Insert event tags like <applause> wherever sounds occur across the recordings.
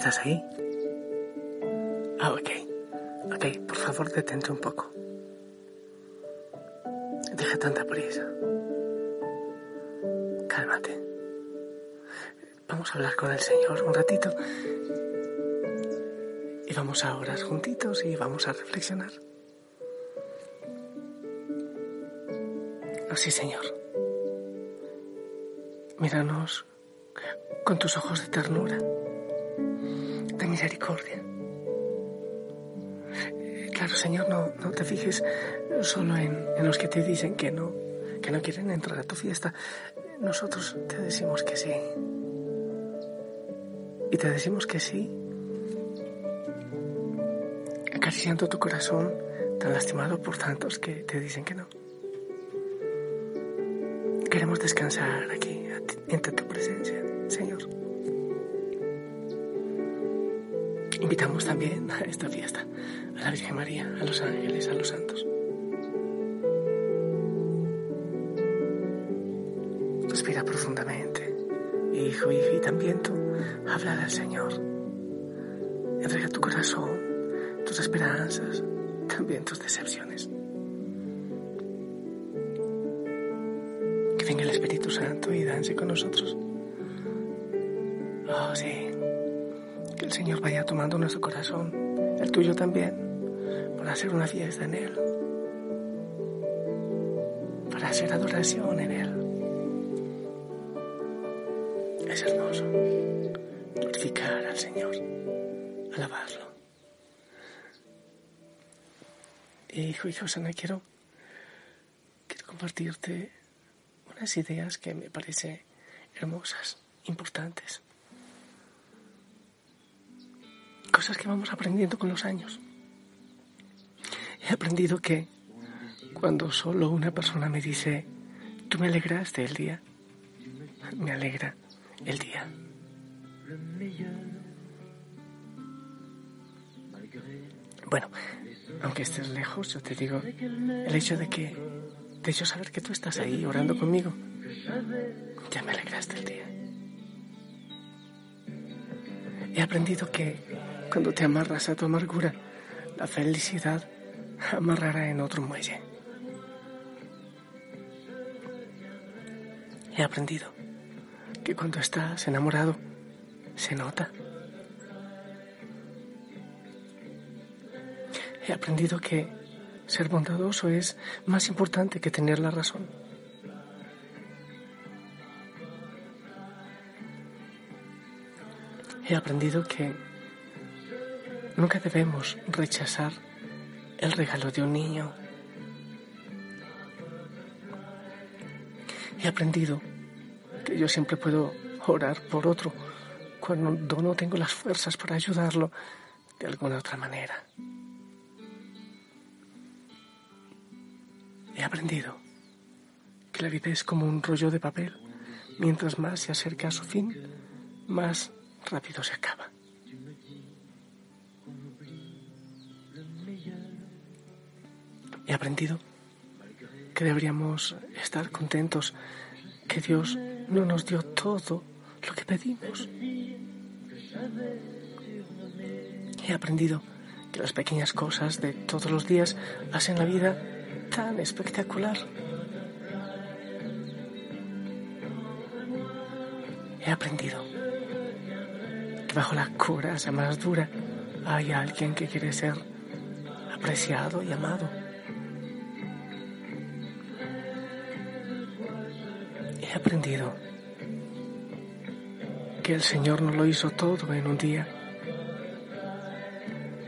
¿Estás ahí? Ah, ok. Ok, por favor detente un poco. Deja tanta prisa. Cálmate. Vamos a hablar con el Señor un ratito. Y vamos a orar juntitos y vamos a reflexionar. Así, Señor. Míranos con tus ojos de ternura, misericordia. Claro, Señor, no, no te fijes solo en, en, los que te dicen que no, que no quieren entrar a tu fiesta. Nosotros te decimos que sí. Y te decimos que sí, acariciando tu corazón tan lastimado por tantos que te dicen que no. Queremos descansar aquí entre tu presencia, Invitamos también a esta fiesta a la Virgen María, a los ángeles, a los santos. Respira profundamente, hijo, y también tú habla al Señor. Entrega tu corazón, tus esperanzas, también tus decepciones. Que venga el Espíritu Santo y dance con nosotros. Oh, sí. El Señor vaya tomando nuestro corazón, el tuyo también, para hacer una fiesta en Él. Para hacer adoración en Él. Es hermoso glorificar al Señor, alabarlo. Hijo y Josana, quiero, quiero compartirte unas ideas que me parecen hermosas, importantes. Cosas que vamos aprendiendo con los años. He aprendido que cuando solo una persona me dice, tú me alegraste el día, me alegra el día. Bueno, aunque estés lejos, yo te digo, el hecho de que, de yo saber que tú estás ahí orando conmigo, ya me alegraste el día. He aprendido que cuando te amarras a tu amargura, la felicidad amarrará en otro muelle. He aprendido que cuando estás enamorado, se nota. He aprendido que ser bondadoso es más importante que tener la razón. He aprendido que nunca debemos rechazar el regalo de un niño. He aprendido que yo siempre puedo orar por otro cuando no tengo las fuerzas para ayudarlo de alguna otra manera. He aprendido que la vida es como un rollo de papel. Mientras más se acerca a su fin, más rápido se acaba. He aprendido que deberíamos estar contentos, que Dios no nos dio todo lo que pedimos. He aprendido que las pequeñas cosas de todos los días hacen la vida tan espectacular. He aprendido que bajo la coraza más dura hay alguien que quiere ser apreciado y amado. He aprendido que el Señor no lo hizo todo en un día.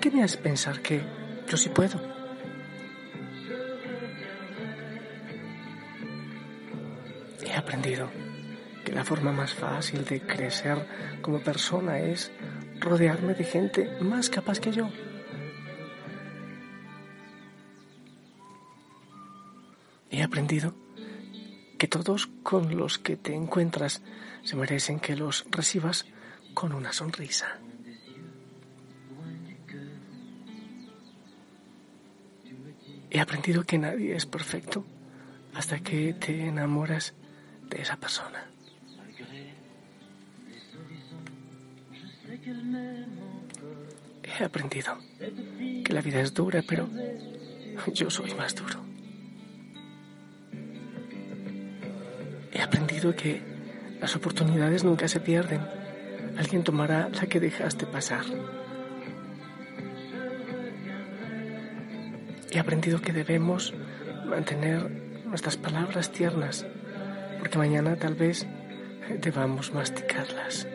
¿Qué me hace pensar que yo sí puedo? He aprendido que la forma más fácil de crecer como persona es rodearme de gente más capaz que yo. He aprendido que todos con los que te encuentras se merecen que los recibas con una sonrisa. He aprendido que nadie es perfecto hasta que te enamoras de esa persona. He aprendido que la vida es dura, pero yo soy más duro. He aprendido que las oportunidades nunca se pierden. Alguien tomará la que dejaste pasar. He aprendido que debemos mantener nuestras palabras tiernas, porque mañana tal vez debamos masticarlas.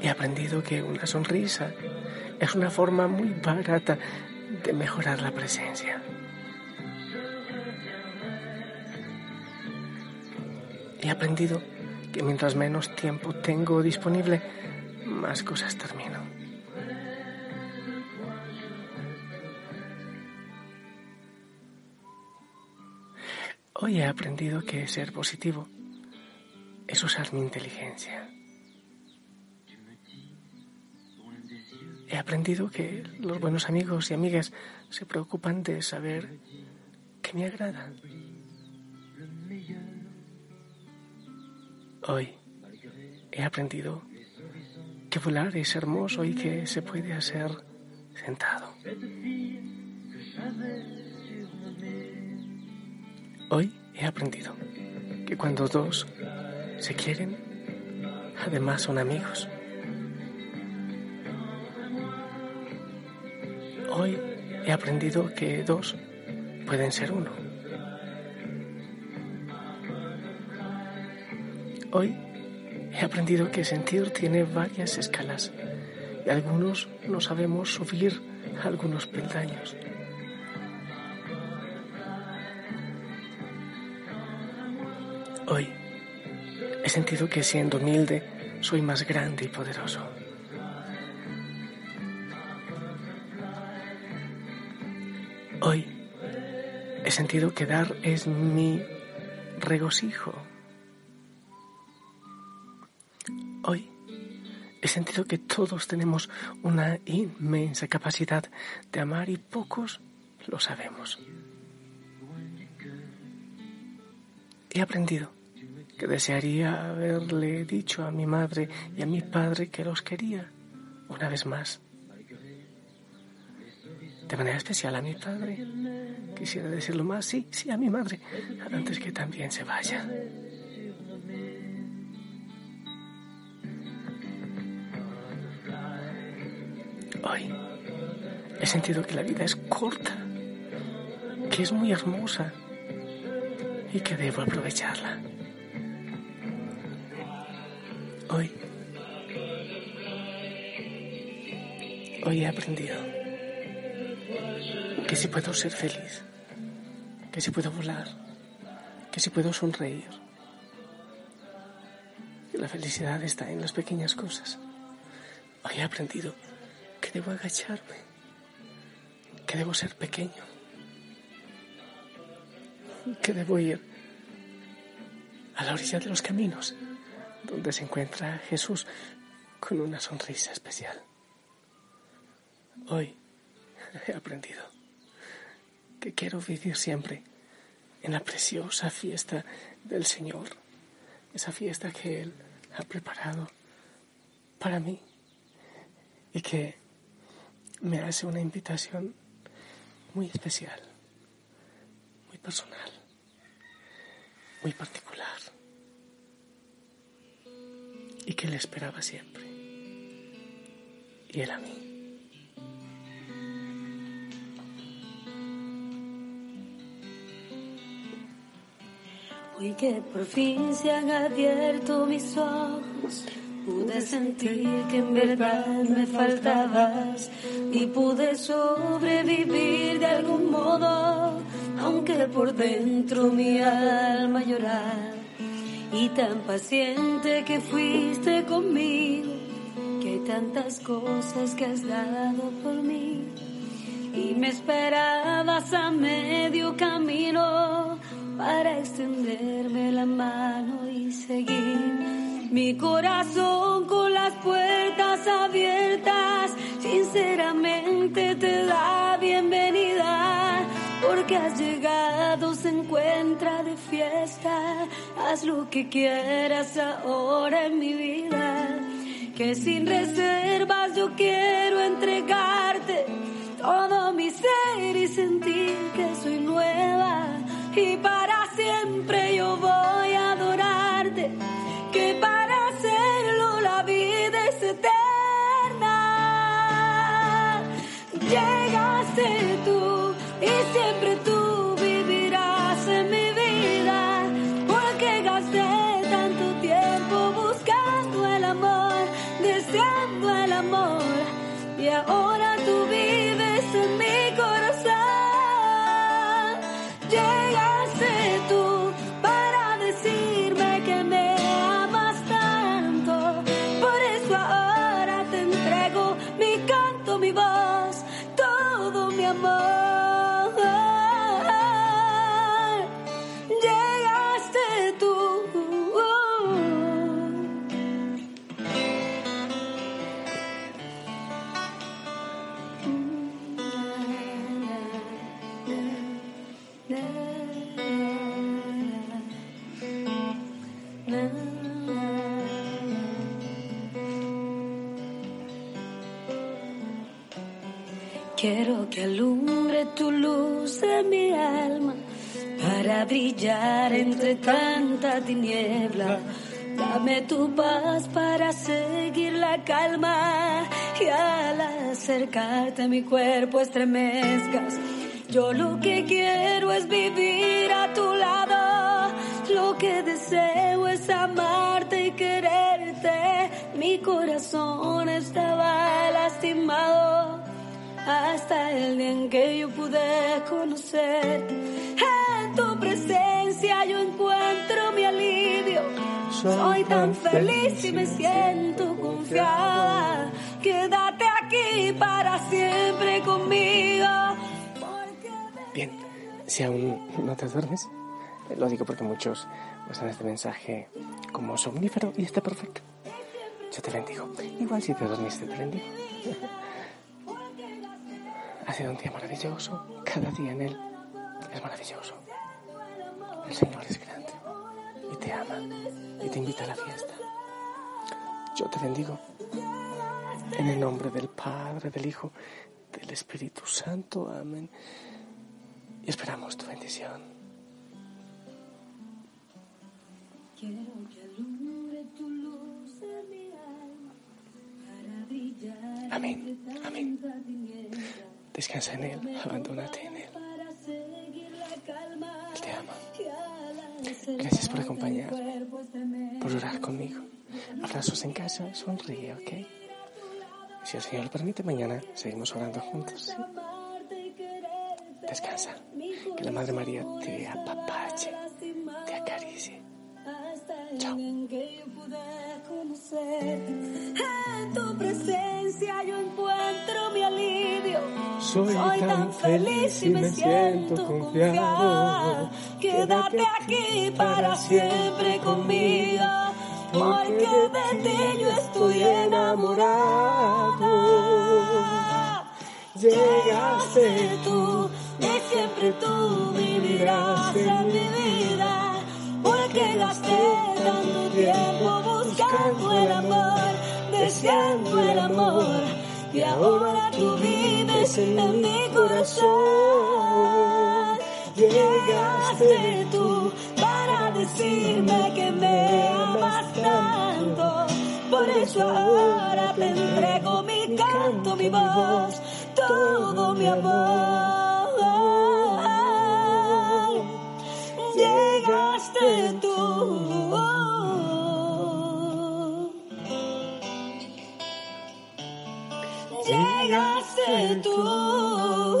He aprendido que una sonrisa es una forma muy barata de mejorar la presencia. He aprendido que mientras menos tiempo tengo disponible, más cosas termino. Hoy he aprendido que ser positivo es usar mi inteligencia. He aprendido que los buenos amigos y amigas se preocupan de saber qué me agrada. Hoy he aprendido que volar es hermoso y que se puede hacer sentado. Hoy he aprendido que cuando dos se quieren, además son amigos. Hoy he aprendido que dos pueden ser uno. Hoy he aprendido que sentir tiene varias escalas y algunos no sabemos subir algunos peldaños. Hoy he sentido que siendo humilde soy más grande y poderoso. Hoy he sentido que dar es mi regocijo. He sentido que todos tenemos una inmensa capacidad de amar y pocos lo sabemos. He aprendido que desearía haberle dicho a mi madre y a mi padre que los quería una vez más de manera especial a mi padre. Quisiera decirlo más, sí, sí, a mi madre, antes que también se vaya. Hoy he sentido que la vida es corta, que es muy hermosa y que debo aprovecharla. Hoy, hoy he aprendido que si puedo ser feliz, que si puedo volar, que si puedo sonreír. Que la felicidad está en las pequeñas cosas. Hoy he aprendido que debo agacharme, que debo ser pequeño, que debo ir a la orilla de los caminos donde se encuentra Jesús con una sonrisa especial. Hoy he aprendido que quiero vivir siempre en la preciosa fiesta del Señor, esa fiesta que Él ha preparado para mí y que me hace una invitación muy especial, muy personal, muy particular. y que le esperaba siempre. Y él a mí. Hoy que por fin se han abierto mis ojos, pude sentir que en verdad me faltabas y pude sobrevivir de algún modo, aunque por dentro mi alma llorara. Y tan paciente que fuiste conmigo, que hay tantas cosas que has dado por mí. Y me esperabas a medio camino para extenderme la mano y seguir mi corazón con las puertas abiertas. Sinceramente te da bienvenida porque has llegado, se encuentra de fiesta. Haz lo que quieras ahora en mi vida. Que sin reservas yo quiero entregarte todo mi ser y sentir que soy nueva y Quiero que alumbre tu luz en mi alma para brillar entre tanta tiniebla. Dame tu paz para seguir la calma y al acercarte mi cuerpo estremezcas. Yo lo que quiero es vivir a tu lado, lo que deseo es amarte y quererte. Mi corazón estaba lastimado hasta el día en que yo pude conocer. En tu presencia yo encuentro mi alivio. Soy tan feliz y me siento confiada. Quédate aquí para siempre conmigo. Bien, si aún no te duermes, lo digo porque muchos usan este mensaje como somnífero y está perfecto. Yo te bendigo. Igual si te dormiste, te bendigo. <laughs> Ha sido un día maravilloso. Cada día en él es maravilloso. El Señor es grande y te ama y te invita a la fiesta. Yo te bendigo en el nombre del Padre, del Hijo, del Espíritu Santo. Amén. Y esperamos tu bendición. Quiero que alumbre tu luz en mi alma para brillar Amén, amén. Descansa en Él, abandónate en Él. Él te ama. Gracias por acompañar, por orar conmigo. Abrazos en casa, sonríe, ¿ok? Si el Señor lo permite, mañana seguimos orando juntos. Descansa. Que la Madre María te apapache, En tu presencia yo encuentro mi alivio. Soy tan feliz y me siento confiada. Quédate aquí para siempre conmigo. Porque de ti yo estoy enamorado. Llegaste tú y siempre tú vivirás en mi vida. Porque gasté tanto tiempo buscando el amor, deseando el amor. Y ahora tú vives en mi corazón. Llegaste tú para decirme que me amas tanto. por eso ahora te entrego mi canto, mi voz, todo mi amor. Llegaste tú. Llegaste tú.